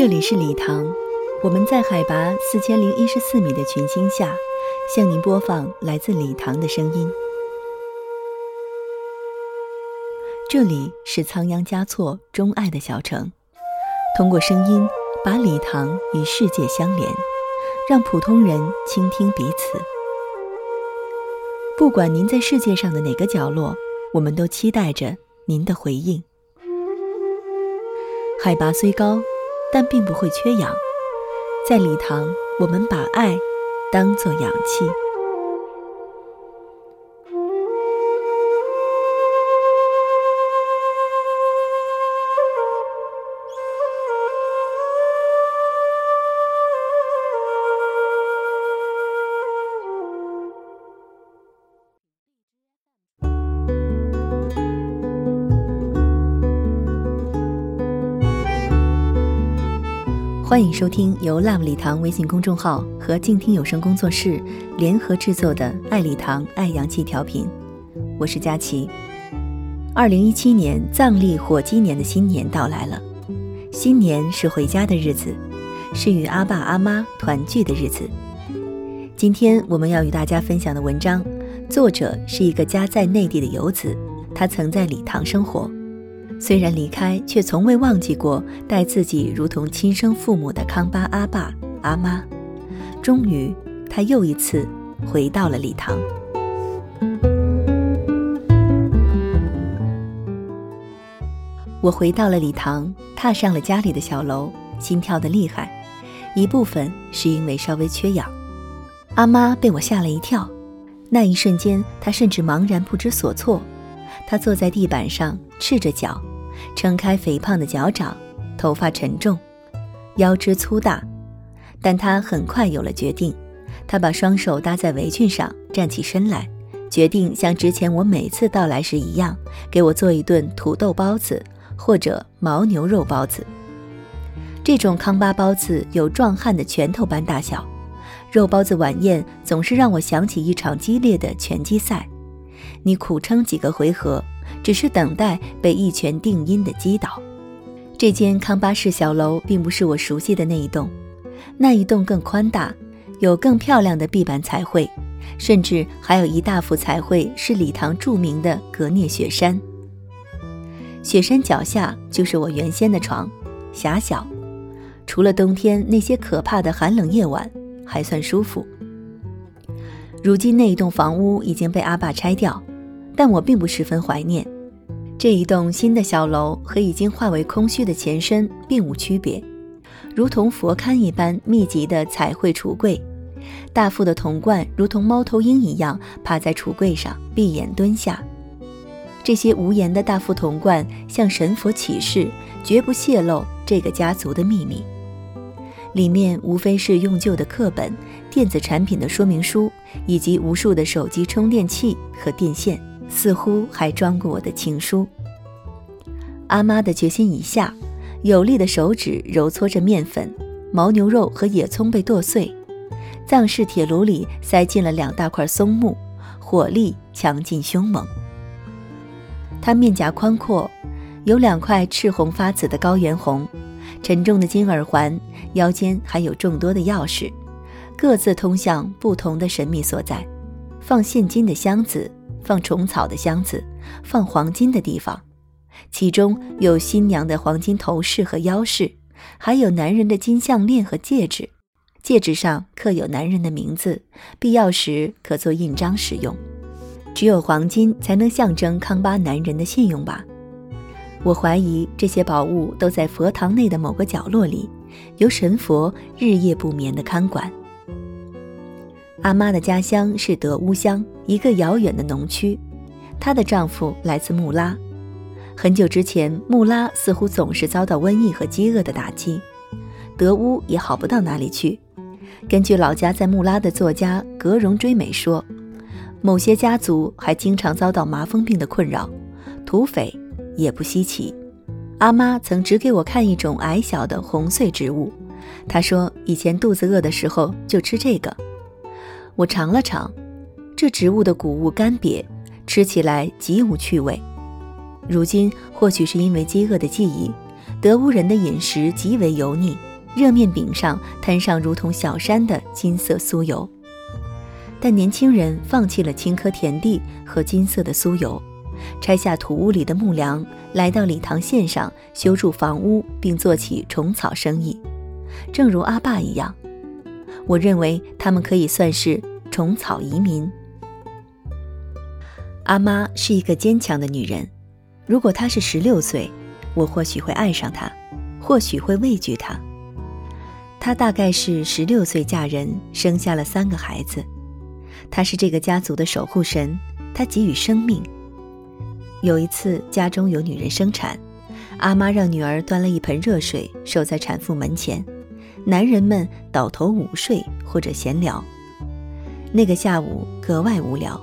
这里是礼堂，我们在海拔四千零一十四米的群星下，向您播放来自礼堂的声音。这里是仓央嘉措钟爱的小城，通过声音把礼堂与世界相连，让普通人倾听彼此。不管您在世界上的哪个角落，我们都期待着您的回应。海拔虽高。但并不会缺氧，在礼堂，我们把爱当做氧气。欢迎收听由 Love 礼堂微信公众号和静听有声工作室联合制作的《爱礼堂爱阳气调频》，我是佳琪。二零一七年藏历火鸡年的新年到来了，新年是回家的日子，是与阿爸阿妈团聚的日子。今天我们要与大家分享的文章，作者是一个家在内地的游子，他曾在礼堂生活。虽然离开，却从未忘记过待自己如同亲生父母的康巴阿爸阿妈。终于，他又一次回到了礼堂。我回到了礼堂，踏上了家里的小楼，心跳的厉害。一部分是因为稍微缺氧。阿妈被我吓了一跳，那一瞬间，她甚至茫然不知所措。她坐在地板上，赤着脚。撑开肥胖的脚掌，头发沉重，腰肢粗大，但他很快有了决定。他把双手搭在围裙上，站起身来，决定像之前我每次到来时一样，给我做一顿土豆包子或者牦牛肉包子。这种康巴包子有壮汉的拳头般大小，肉包子晚宴总是让我想起一场激烈的拳击赛。你苦撑几个回合。只是等待被一拳定音的击倒。这间康巴式小楼并不是我熟悉的那一栋，那一栋更宽大，有更漂亮的壁板彩绘，甚至还有一大幅彩绘是礼堂著名的格聂雪山。雪山脚下就是我原先的床，狭小，除了冬天那些可怕的寒冷夜晚，还算舒服。如今那一栋房屋已经被阿爸拆掉。但我并不十分怀念这一栋新的小楼，和已经化为空虚的前身并无区别，如同佛龛一般密集的彩绘橱柜，大副的铜罐如同猫头鹰一样趴在橱柜上闭眼蹲下。这些无言的大副铜罐向神佛起誓，绝不泄露这个家族的秘密。里面无非是用旧的课本、电子产品的说明书，以及无数的手机充电器和电线。似乎还装过我的情书。阿妈的决心已下，有力的手指揉搓着面粉、牦牛肉和野葱被剁碎，藏式铁炉里塞进了两大块松木，火力强劲凶猛。她面颊宽阔，有两块赤红发紫的高原红，沉重的金耳环，腰间还有众多的钥匙，各自通向不同的神秘所在，放现金的箱子。放虫草的箱子，放黄金的地方，其中有新娘的黄金头饰和腰饰，还有男人的金项链和戒指，戒指上刻有男人的名字，必要时可做印章使用。只有黄金才能象征康巴男人的信用吧？我怀疑这些宝物都在佛堂内的某个角落里，由神佛日夜不眠的看管。阿妈的家乡是德乌乡，一个遥远的农区。她的丈夫来自穆拉。很久之前，穆拉似乎总是遭到瘟疫和饥饿的打击，德乌也好不到哪里去。根据老家在穆拉的作家格荣追美说，某些家族还经常遭到麻风病的困扰，土匪也不稀奇。阿妈曾指给我看一种矮小的红穗植物，她说以前肚子饿的时候就吃这个。我尝了尝，这植物的谷物干瘪，吃起来极无趣味。如今或许是因为饥饿的记忆，德乌人的饮食极为油腻，热面饼上摊上如同小山的金色酥油。但年轻人放弃了青稞田地和金色的酥油，拆下土屋里的木梁，来到礼堂县上修筑房屋，并做起虫草生意。正如阿爸一样，我认为他们可以算是虫草移民。阿妈是一个坚强的女人，如果她是十六岁，我或许会爱上她，或许会畏惧她。她大概是十六岁嫁人，生下了三个孩子。她是这个家族的守护神，她给予生命。有一次家中有女人生产，阿妈让女儿端了一盆热水守在产妇门前，男人们倒头午睡或者闲聊。那个下午格外无聊，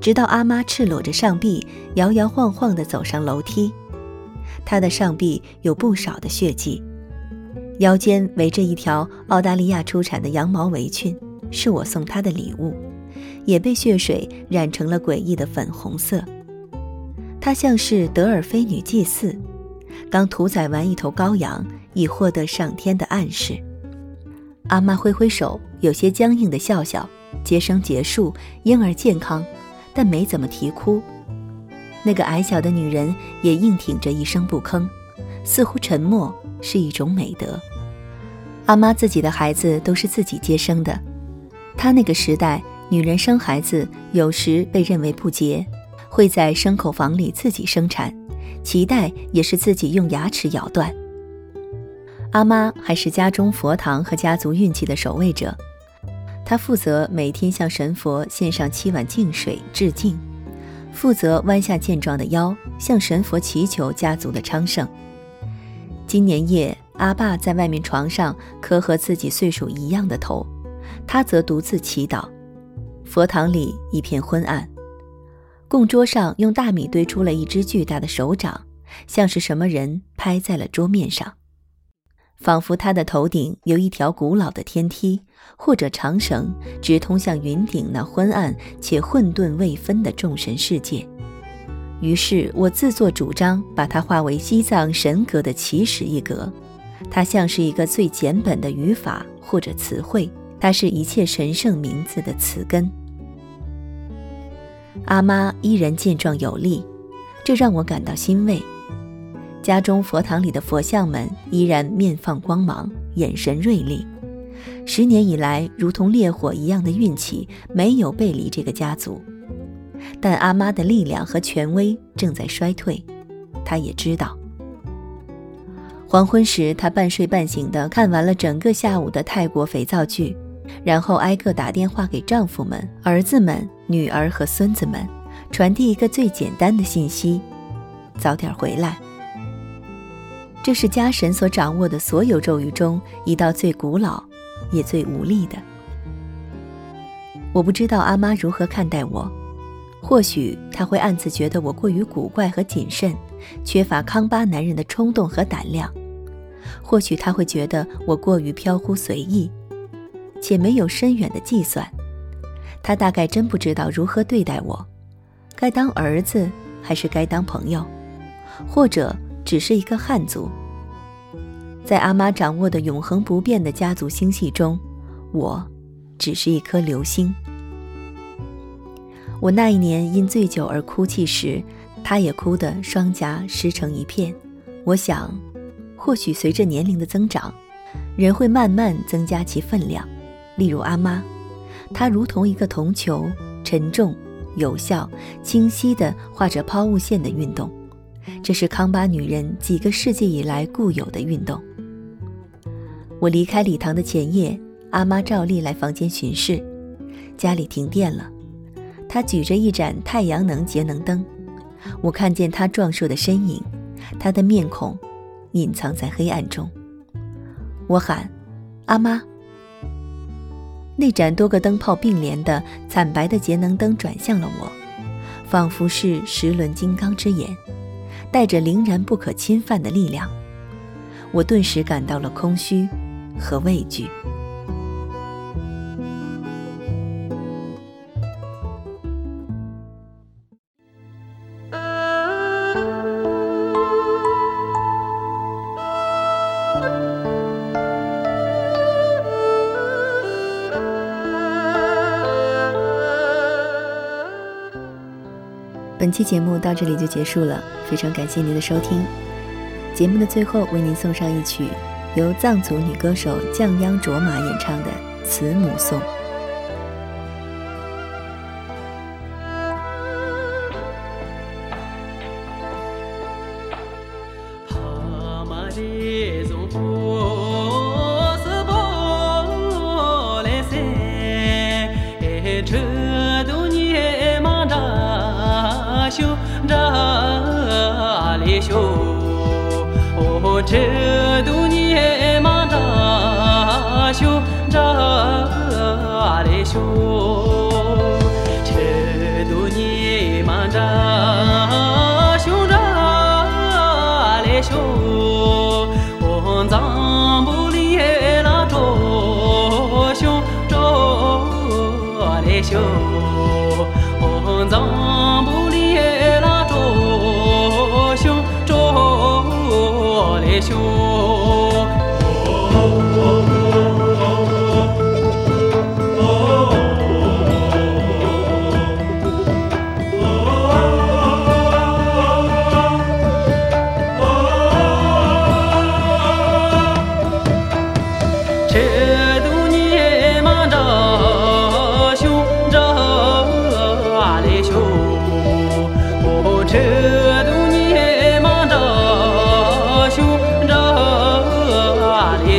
直到阿妈赤裸着上臂摇摇晃晃地走上楼梯，她的上臂有不少的血迹，腰间围着一条澳大利亚出产的羊毛围裙。是我送她的礼物，也被血水染成了诡异的粉红色。她像是德尔菲女祭祀，刚屠宰完一头羔羊，以获得上天的暗示。阿妈挥挥手，有些僵硬的笑笑。接生结束，婴儿健康，但没怎么啼哭。那个矮小的女人也硬挺着，一声不吭，似乎沉默是一种美德。阿妈自己的孩子都是自己接生的。她那个时代，女人生孩子有时被认为不洁，会在牲口房里自己生产，脐带也是自己用牙齿咬断。阿妈还是家中佛堂和家族运气的守卫者，他负责每天向神佛献上七碗净水致敬，负责弯下健壮的腰向神佛祈求家族的昌盛。今年夜，阿爸在外面床上磕和自己岁数一样的头。他则独自祈祷，佛堂里一片昏暗，供桌上用大米堆出了一只巨大的手掌，像是什么人拍在了桌面上，仿佛他的头顶有一条古老的天梯或者长绳，直通向云顶那昏暗且混沌未分的众神世界。于是我自作主张把它化为西藏神格的起始一格，它像是一个最简本的语法或者词汇。它是一切神圣名字的词根。阿妈依然健壮有力，这让我感到欣慰。家中佛堂里的佛像们依然面放光芒，眼神锐利。十年以来，如同烈火一样的运气没有背离这个家族，但阿妈的力量和权威正在衰退，她也知道。黄昏时，她半睡半醒地看完了整个下午的泰国肥皂剧。然后挨个打电话给丈夫们、儿子们、女儿和孙子们，传递一个最简单的信息：早点回来。这是家神所掌握的所有咒语中一道最古老，也最无力的。我不知道阿妈如何看待我，或许她会暗自觉得我过于古怪和谨慎，缺乏康巴男人的冲动和胆量；或许她会觉得我过于飘忽随意。且没有深远的计算，他大概真不知道如何对待我，该当儿子还是该当朋友，或者只是一个汉族。在阿妈掌握的永恒不变的家族星系中，我只是一颗流星。我那一年因醉酒而哭泣时，她也哭得双颊湿成一片。我想，或许随着年龄的增长，人会慢慢增加其分量。例如阿妈，她如同一个铜球，沉重、有效、清晰地画着抛物线的运动。这是康巴女人几个世纪以来固有的运动。我离开礼堂的前夜，阿妈照例来房间巡视。家里停电了，她举着一盏太阳能节能灯。我看见她壮硕的身影，她的面孔隐藏在黑暗中。我喊：“阿妈。”那盏多个灯泡并联的惨白的节能灯转向了我，仿佛是十轮金刚之眼，带着凌然不可侵犯的力量。我顿时感到了空虚和畏惧。本期节目到这里就结束了，非常感谢您的收听。节目的最后，为您送上一曲由藏族女歌手降央卓玛演唱的《慈母颂》。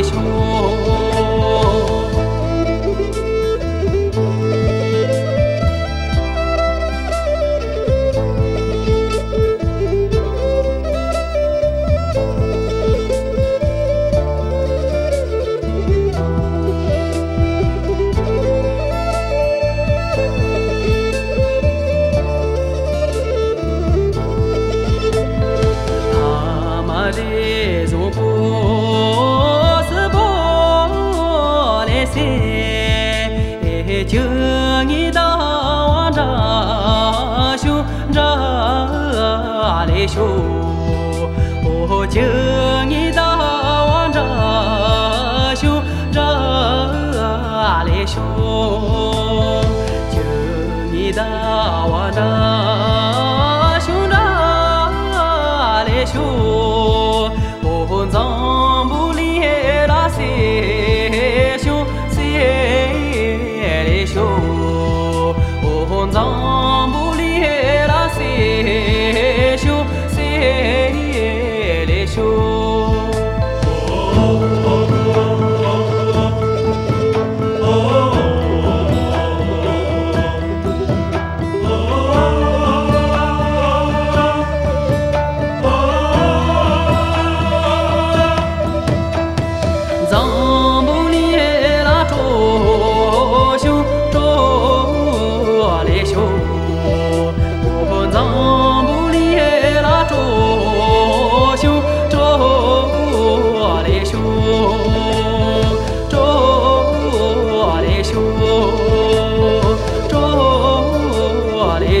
扎来修。che chu ngi da wa da shu da le shu o chu ngi da wa da shu da le shu chu ngi da wa da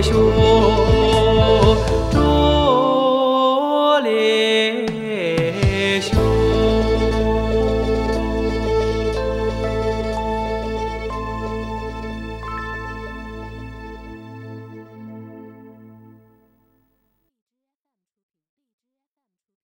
学说。